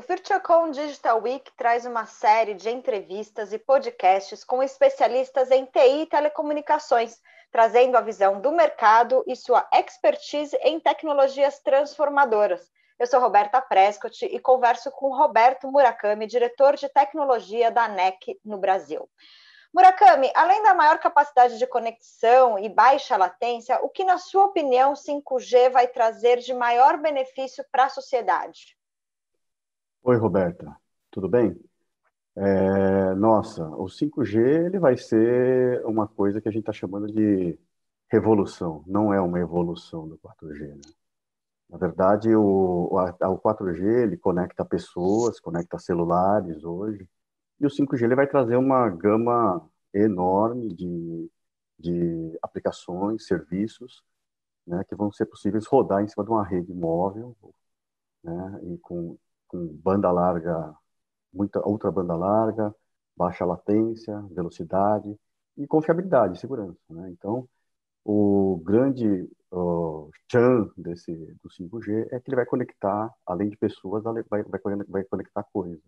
O FutureCon Digital Week traz uma série de entrevistas e podcasts com especialistas em TI e telecomunicações, trazendo a visão do mercado e sua expertise em tecnologias transformadoras. Eu sou Roberta Prescott e converso com Roberto Murakami, diretor de tecnologia da NEC no Brasil. Murakami, além da maior capacidade de conexão e baixa latência, o que, na sua opinião, 5G vai trazer de maior benefício para a sociedade? Oi, Roberta, tudo bem? É, nossa, o 5G ele vai ser uma coisa que a gente está chamando de revolução, não é uma evolução do 4G. Né? Na verdade, o, o 4G ele conecta pessoas, conecta celulares hoje, e o 5G ele vai trazer uma gama enorme de, de aplicações, serviços, né, que vão ser possíveis rodar em cima de uma rede móvel, né, e com com banda larga, muita outra banda larga, baixa latência, velocidade e confiabilidade, segurança. Né? Então, o grande uh, chan desse do 5G é que ele vai conectar, além de pessoas, vai, vai, vai conectar coisas.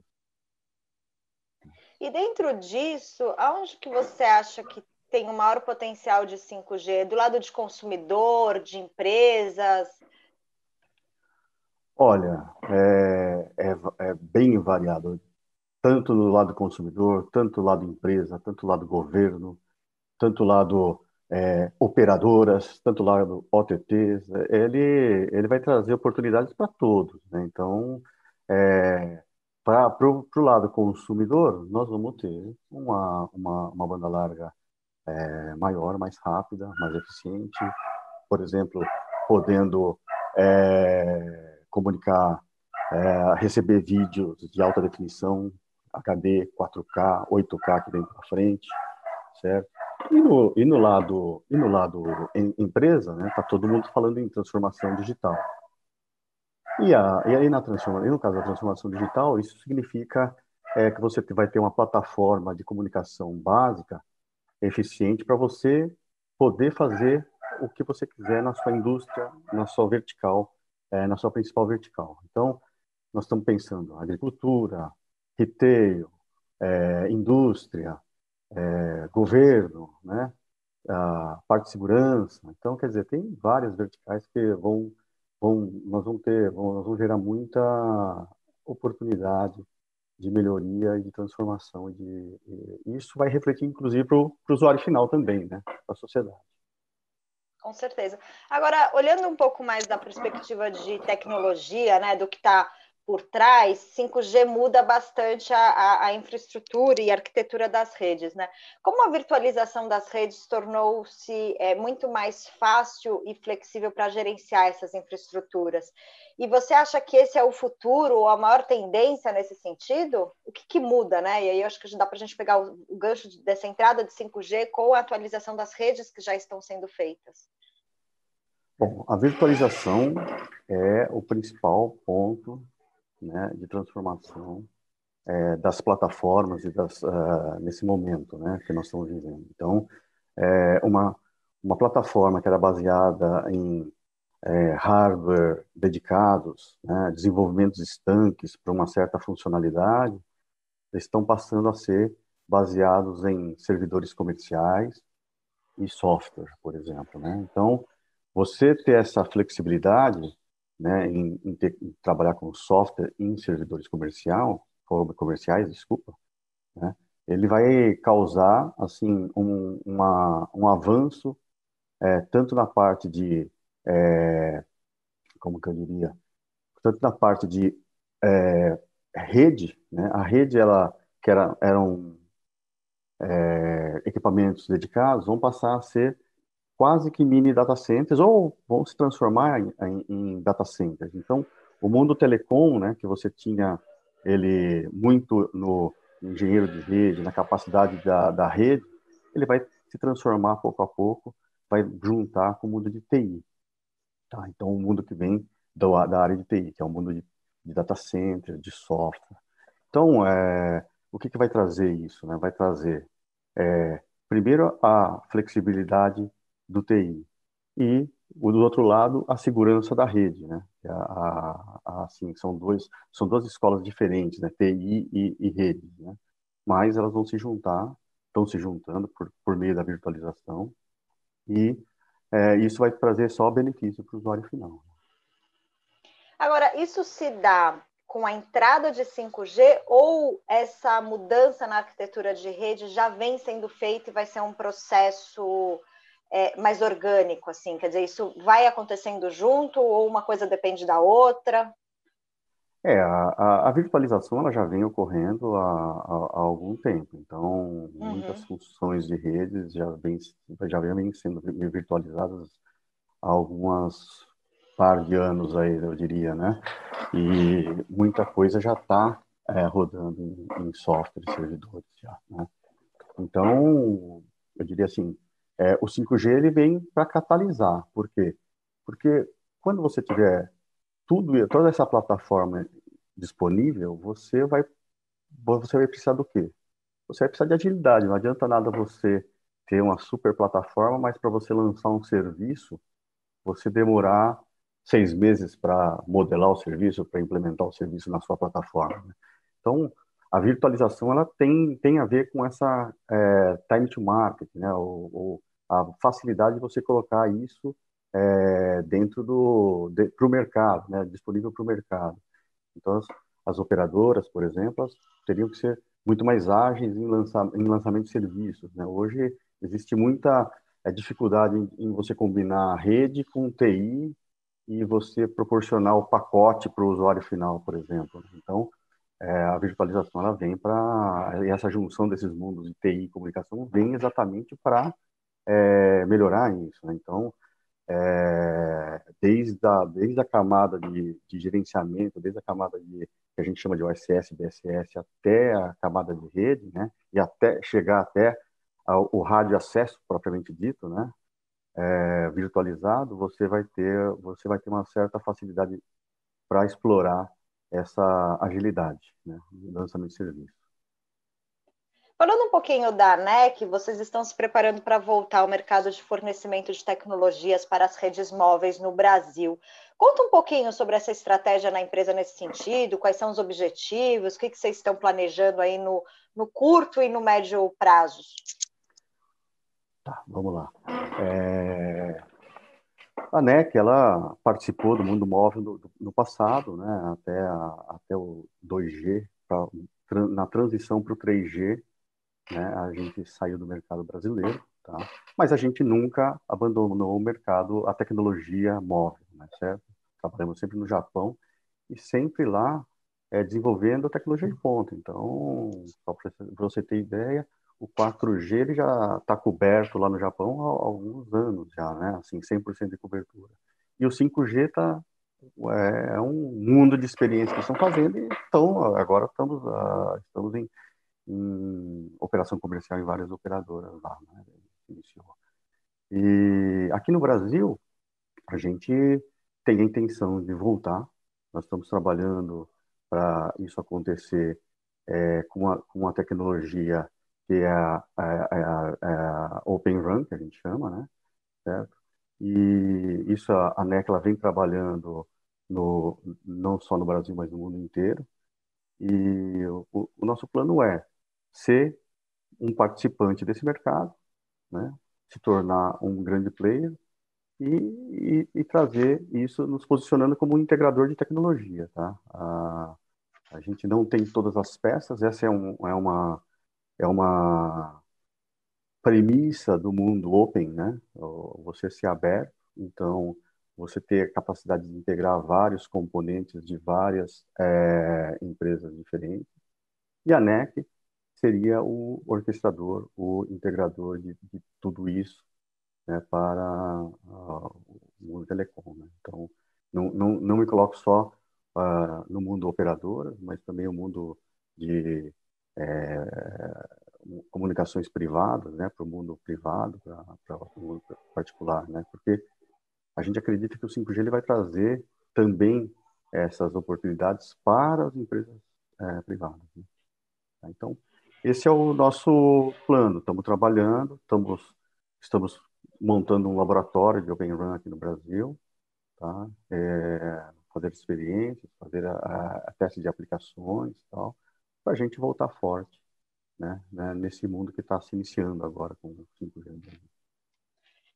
E dentro disso, aonde que você acha que tem o maior potencial de 5G? Do lado de consumidor, de empresas? Olha, é, é, é, bem variado, tanto do lado consumidor, tanto do lado empresa, tanto do lado governo, tanto do lado é, operadoras, tanto do lado OTTs. Ele, ele vai trazer oportunidades para todos. Né? Então, é, para o lado consumidor, nós vamos ter uma, uma, uma banda larga é, maior, mais rápida, mais eficiente, por exemplo, podendo é, comunicar, é, receber vídeos de alta definição, HD, 4K, 8K aqui dentro da frente, certo? E no, e no lado e no lado em, empresa, né, tá todo mundo falando em transformação digital. E, a, e aí na transformação, no caso da transformação digital, isso significa é, que você vai ter uma plataforma de comunicação básica eficiente para você poder fazer o que você quiser na sua indústria, na sua vertical é, na sua principal vertical. Então, nós estamos pensando agricultura, retail, é, indústria, é, governo, né? a parte de segurança. Então, quer dizer, tem várias verticais que vão, vão nós vamos ter, vão, nós vamos gerar muita oportunidade de melhoria e de transformação. De, e isso vai refletir, inclusive, para o usuário final também, né? para a sociedade. Com certeza. Agora, olhando um pouco mais da perspectiva de tecnologia, né, do que está por trás, 5G muda bastante a, a, infraestrutura e a arquitetura das redes, né? Como a virtualização das redes tornou-se é, muito mais fácil e flexível para gerenciar essas infraestruturas? E você acha que esse é o futuro ou a maior tendência nesse sentido? O que, que muda, né? E aí eu acho que dá para a gente pegar o, o gancho dessa entrada de 5G com a atualização das redes que já estão sendo feitas. Bom, a virtualização é o principal ponto né, de transformação é, das plataformas e das, uh, nesse momento né, que nós estamos vivendo. Então, é uma, uma plataforma que era baseada em é, hardware dedicados, né, desenvolvimentos estanques para uma certa funcionalidade, estão passando a ser baseados em servidores comerciais e software, por exemplo. Né? Então, você ter essa flexibilidade né, em, em, ter, em trabalhar com software em servidores comercial, comerciais, desculpa, né, ele vai causar assim um, uma, um avanço é, tanto na parte de é, como que eu diria tanto na parte de é, rede né a rede ela que era eram é, equipamentos dedicados vão passar a ser quase que mini data centers ou vão se transformar em, em, em data centers. Então, o mundo telecom, né, que você tinha ele muito no engenheiro de rede, na capacidade da, da rede, ele vai se transformar pouco a pouco, vai juntar com o mundo de TI. Tá? Então, o mundo que vem da, da área de TI, que é o mundo de, de data center, de software. Então, é, o que, que vai trazer isso? Né? Vai trazer, é, primeiro, a flexibilidade do TI e do outro lado a segurança da rede, né? A, a, a, assim são dois são duas escolas diferentes, né? TI e, e rede, né? Mas elas vão se juntar, estão se juntando por, por meio da virtualização e é, isso vai trazer só benefício para o usuário final. Agora, isso se dá com a entrada de 5G ou essa mudança na arquitetura de rede já vem sendo feita e vai ser um processo é, mais orgânico, assim? Quer dizer, isso vai acontecendo junto ou uma coisa depende da outra? É, a, a virtualização ela já vem ocorrendo há, há, há algum tempo, então muitas uhum. funções de redes já vêm já vem sendo virtualizadas há algumas par de anos aí, eu diria, né? E muita coisa já está é, rodando em, em software e servidores já, né? Então, eu diria assim, é, o 5G ele vem para catalisar. Por quê? Porque quando você tiver tudo, toda essa plataforma disponível, você vai, você vai precisar do quê? Você vai precisar de agilidade. Não adianta nada você ter uma super plataforma, mas para você lançar um serviço, você demorar seis meses para modelar o serviço, para implementar o serviço na sua plataforma. Né? Então, a virtualização ela tem, tem a ver com essa é, time to market, né? ou, a facilidade de você colocar isso é, dentro do de, para o mercado, né, disponível para o mercado. Então as, as, operadoras, por exemplo, teriam que ser muito mais ágeis em, lançar, em lançamento de serviços. Né? Hoje existe muita é, dificuldade em, em, você combinar rede com TI e você proporcionar o pacote para o usuário final, por exemplo. Então é, a virtualização ela vem para essa junção desses mundos de TI e comunicação vem exatamente para é, melhorar isso. Né? Então, é, desde, a, desde a camada de, de, gerenciamento, desde a camada de, que a gente chama de OSS, BSS, até a camada de rede, né? e até chegar até ao, o rádio acesso propriamente dito, né? É, virtualizado, você vai ter você vai ter uma certa facilidade para explorar essa agilidade, né? lançamento de serviço. Falando um pouquinho da ANEC, vocês estão se preparando para voltar ao mercado de fornecimento de tecnologias para as redes móveis no Brasil. Conta um pouquinho sobre essa estratégia na empresa nesse sentido, quais são os objetivos, o que, que vocês estão planejando aí no, no curto e no médio prazos. Tá, vamos lá. É... A ANEC, ela participou do mundo móvel no, no passado, né, até, a, até o 2G, pra, na transição para o 3G, né? A gente saiu do mercado brasileiro, tá? Mas a gente nunca abandonou o mercado, a tecnologia móvel, né? Certo? Trabalhamos sempre no Japão e sempre lá é, desenvolvendo a tecnologia de ponta. Então, para você ter ideia, o 4G ele já está coberto lá no Japão há, alguns anos já, né? Assim, 100% de cobertura. E o 5G está é, é um mundo de experiência que estão fazendo e então agora estamos uh, estamos em em operação comercial em várias operadoras lá, né? Iniciou. E aqui no Brasil, a gente tem a intenção de voltar. Nós estamos trabalhando para isso acontecer é, com, a, com uma tecnologia que é a, a, a, a, Open Run, que a gente chama, né? Certo? E isso a, a NEC vem trabalhando no, não só no Brasil, mas no mundo inteiro. E o, o nosso plano é ser um participante desse mercado, né? se tornar um grande player e, e, e, trazer isso nos posicionando como um integrador de tecnologia. Tá? A, a gente não tem todas as peças, essa é, um, é, uma, é uma premissa do mundo open, né? você ser aberto, então você ter a capacidade de integrar vários componentes de várias é, empresas diferentes. E a NEC seria o orquestrador, o integrador de, de tudo isso né, para o mundo telecom. Né? Então, não, não, não me coloco só uh, no mundo operador, mas também o mundo de é, comunicações privadas, né, para o mundo privado, para o mundo particular, né, porque a gente acredita que o 5G ele vai trazer também essas oportunidades para as empresas é, privadas. Né? Então, esse é o nosso plano. Estamos trabalhando, estamos, estamos montando um laboratório de Open Run aqui no Brasil, tá? É, fazer experiências, fazer a, a, teste de aplicações e tal, para a gente voltar forte, né? né nesse mundo que está se iniciando agora com o 5G.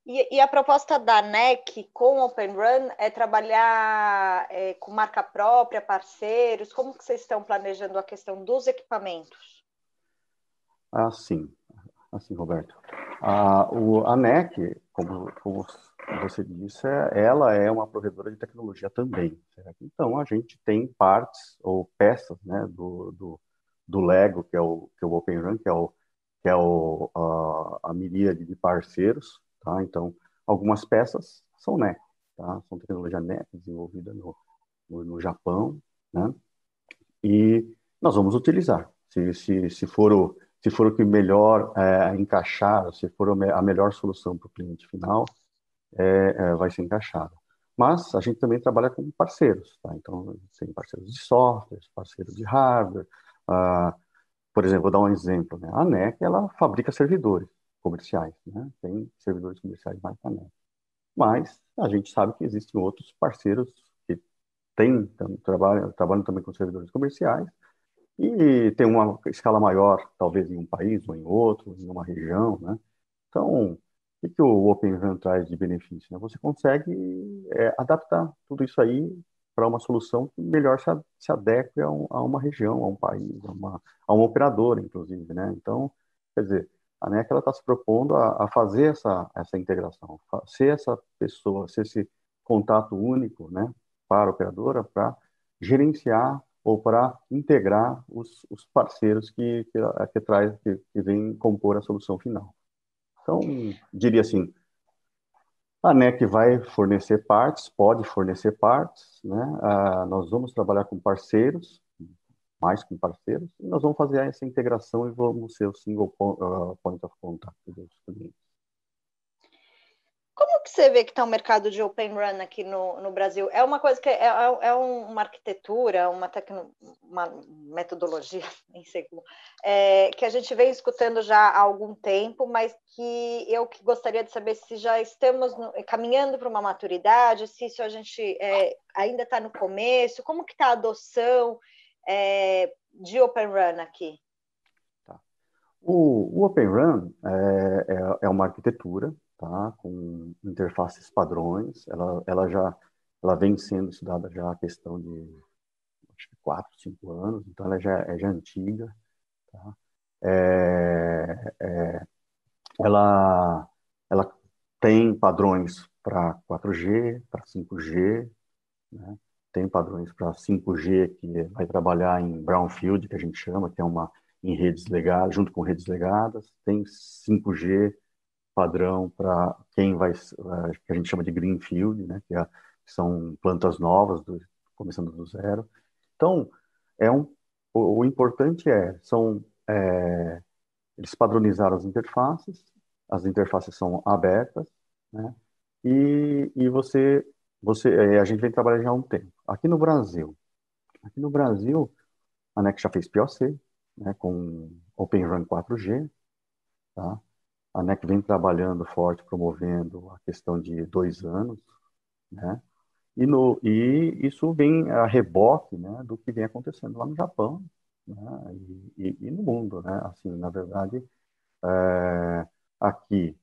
E, e, a proposta da NEC com Open Run é trabalhar é, com marca própria, parceiros? Como que vocês estão planejando a questão dos equipamentos? Ah, sim. Assim, Roberto. A, o, a NEC, como, como você disse, é, ela é uma provedora de tecnologia também. Certo? Então, a gente tem partes ou peças né, do, do, do Lego, que é o, que é o Open Run, que é, o, que é o, a, a miríade de parceiros, Tá? Então, algumas peças são NEC, tá? são tecnologia NEC desenvolvida no, no, no, Japão, né? e nós vamos utilizar. Se, se, se, for, o, se for o que melhor é, encaixar, se for a melhor solução para o cliente final, é, é, vai ser encaixado. Mas a gente também trabalha com parceiros, tá? então tem parceiros de software, parceiros de hardware. Ah, por exemplo, vou dar um exemplo. Né? A NEC ela fabrica servidores comerciais, né? Tem servidores comerciais mais NEC. Mas a gente sabe que existem outros parceiros que têm, trabalham, trabalham também com servidores comerciais e tem uma escala maior, talvez em um país ou em outro, em uma região, né? Então, o que, que o Open RAN traz de benefício? Né? Você consegue é, adaptar tudo isso aí para uma solução que melhor se, se adeque a, um, a, uma região, a um país, a uma, a um operador, inclusive, né? Então, quer dizer, a NEC está se propondo a, a, fazer essa, essa integração, ser essa pessoa, ser esse contato único né, para a operadora, para gerenciar ou para integrar os, os parceiros que, que, que, traz, que, que vem compor a solução final. Então, diria assim, a NEC vai fornecer partes, pode fornecer partes, né? Ah, nós vamos trabalhar com parceiros mais com parceiros, e nós vamos fazer essa integração e vamos ser o single uh, point of contact dos clientes. Como que você vê que está o mercado de Open Run aqui no, no Brasil? É uma coisa que é, é, é uma arquitetura, uma, tecno, uma metodologia, nem sei como, é, que a gente vem escutando já há algum tempo, mas que eu que gostaria de saber se já estamos no, caminhando para uma maturidade, se isso a gente é, ainda está no começo, como que está a adoção é, de Open Run aqui? Tá. O, o, Open Run é, é, é, uma arquitetura tá, com interfaces padrões. Ela, ela já ela vem sendo estudada já a questão de acho que 4, 5 anos, então ela já é já antiga. Tá? É, é, ela, ela tem padrões para 4G, para 5G, né? tem padrões para 5G, que vai trabalhar em brownfield, que a gente chama, que é uma em redes legadas, junto com redes legadas. Tem 5G padrão para quem vai, eh, que a gente chama de greenfield, né, que, é, são plantas novas, do, começando do zero. Então, é um, o, o importante é, são, é, eles padronizaram as interfaces, as interfaces são abertas, né, e, e você você, é, a gente vem trabalhando já há um tempo. Aqui no Brasil, aqui no Brasil, a NEC já fez POC, né, com Open Run 4G, tá? A NEC vem trabalhando forte, promovendo a questão de dois anos, né? E, no, e isso vem a reboque, né, do que vem acontecendo lá no Japão, né, e, e, no mundo, né? Assim, na verdade, é, aqui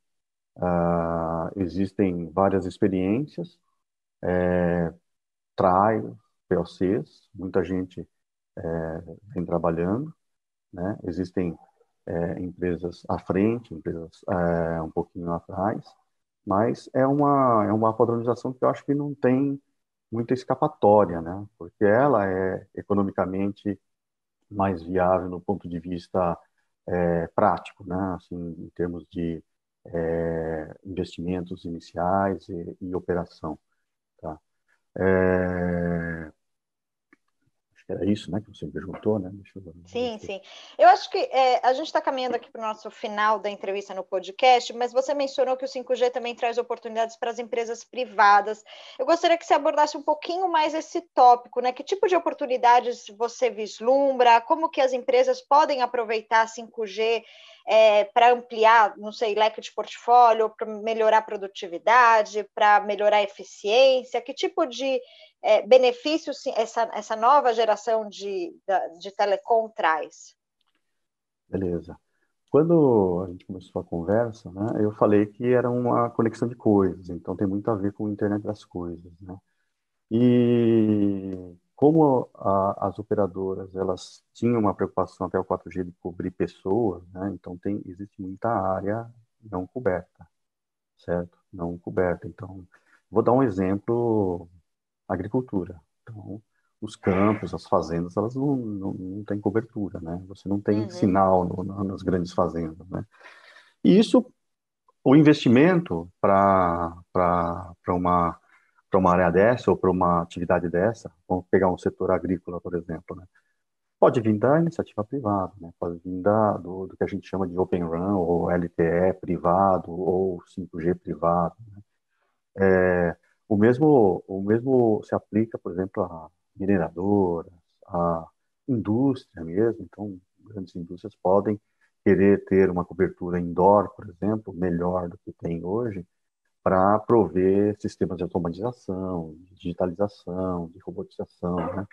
Uh, existem várias experiências, é, trials, POCs, muita gente é, vem trabalhando, né? Existem é, empresas à frente, empresas é, um pouquinho atrás, mas é uma, é uma padronização que eu acho que não tem muita escapatória, né? Porque ela é economicamente mais viável no ponto de vista é, prático, né? Assim, em termos de é, investimentos iniciais e, e operação. Tá? É... era isso, né, que você perguntou, né? Eu... Sim, sim. Eu acho que é, a gente está caminhando aqui para o nosso final da entrevista no podcast, mas você mencionou que o 5G também traz oportunidades para as empresas privadas. Eu gostaria que você abordasse um pouquinho mais esse tópico, né? Que tipo de oportunidades você vislumbra? Como que as empresas podem aproveitar 5G é, para ampliar, não sei, leque de portfólio, para melhorar a produtividade, para melhorar a eficiência? Que tipo de é, benefícios essa, essa nova geração de, de telecom traz? Beleza. Quando a gente começou a conversa, né, eu falei que era uma conexão de coisas, então tem muito a ver com a internet das coisas, né? E como a, as operadoras elas tinham uma preocupação até o 4G de cobrir pessoas, né? Então tem existe muita área não coberta, certo? Não coberta. Então vou dar um exemplo: agricultura. Então os campos, as fazendas, elas não, não, não têm cobertura, né? Você não tem uhum. sinal no, no, nas grandes fazendas, né? E isso, o investimento para uma para uma área dessa ou para uma atividade dessa, vamos pegar um setor agrícola, por exemplo, né? Pode vir da iniciativa privada, né? Pode vir da, do, do, que a gente chama de Open Run, ou LTE privado, ou 5G privado. Né? É, o, mesmo, o mesmo se aplica, por exemplo, a mineradoras, a indústria mesmo. Então, grandes indústrias podem querer ter uma cobertura indoor, por exemplo, melhor do que tem hoje, para prover sistemas de automatização, de digitalização, de robotização, né?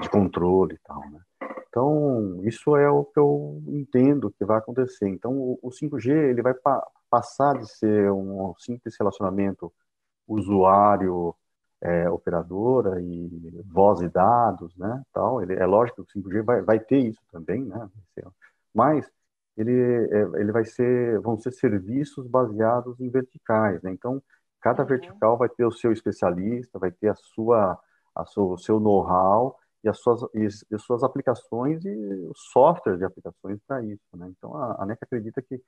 de controle e tal. Né? Então, isso é o que eu entendo que vai acontecer. Então, o, o 5G ele vai pa passar de ser um simples relacionamento usuário é, operadora e voz e dados, né, tal. Ele, é lógico que o 5G vai, vai ter isso também, né, mas ele, é, ele vai ser, vão ser serviços baseados em verticais, né? Então, cada uhum. vertical vai ter o seu especialista, vai ter a sua, a sua o seu know-how e as suas, e, as suas aplicações e o software de aplicações para isso, né? Então, a, a NEC acredita que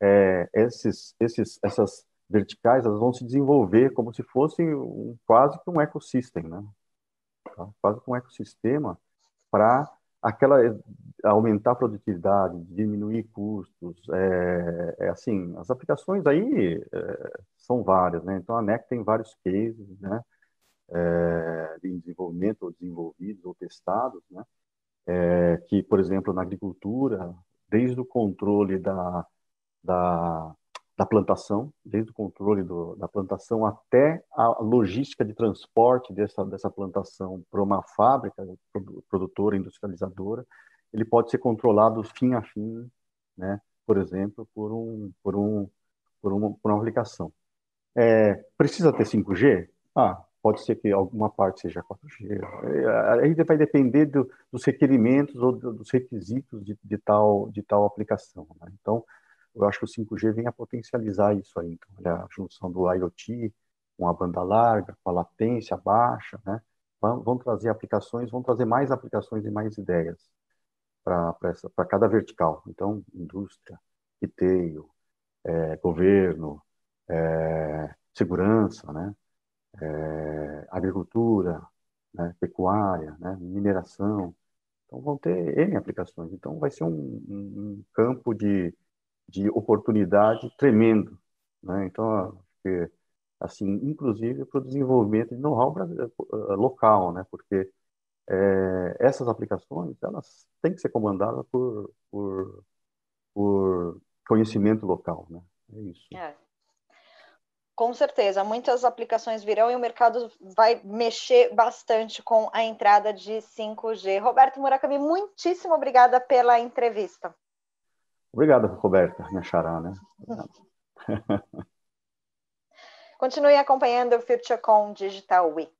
é, esses, esses, essas verticais elas vão se desenvolver como se fosse um, quase que um ecossistema, né? Tá? Quase que um ecossistema para aquela aumentar a produtividade, diminuir custos, é, é assim, as aplicações aí é, são várias, né? Então a NEC tem vários cases, né? É, de desenvolvimento ou desenvolvidos ou testados, né? É, que, por exemplo, na agricultura, desde o controle da, da da plantação, desde o controle do, da plantação até a logística de transporte dessa, dessa plantação para uma fábrica produtora, industrializadora, ele pode ser controlado fim a fim, né, por exemplo, por, um, por, um, por, uma, por uma aplicação. É, precisa ter 5G? Ah, pode ser que alguma parte seja 4G. É, aí vai depender do, dos requerimentos ou dos requisitos de, de, tal, de tal aplicação. Né? Então, eu acho que o 5G vem a potencializar isso aí. Então, a junção do IoT com a banda larga, com a latência baixa, né? Vão trazer aplicações, vão trazer mais aplicações e mais ideias para cada vertical. Então, indústria, retail, é, governo, é, segurança, né? É, agricultura, né? pecuária, né? mineração. Então, vão ter N aplicações. Então, vai ser um, um, campo de, de oportunidade tremendo. Né? Então, assim, inclusive para o desenvolvimento de know-how eh, local, né? porque é, essas aplicações elas têm que ser comandadas por, por, por conhecimento local. Né? É isso. É. Com certeza, muitas aplicações virão e o mercado vai mexer bastante com a entrada de 5G. Roberto Murakami, muitíssimo obrigada pela entrevista. Obrigado, Roberta, minha xará, né? Continue acompanhando o FutureCon Digital Week.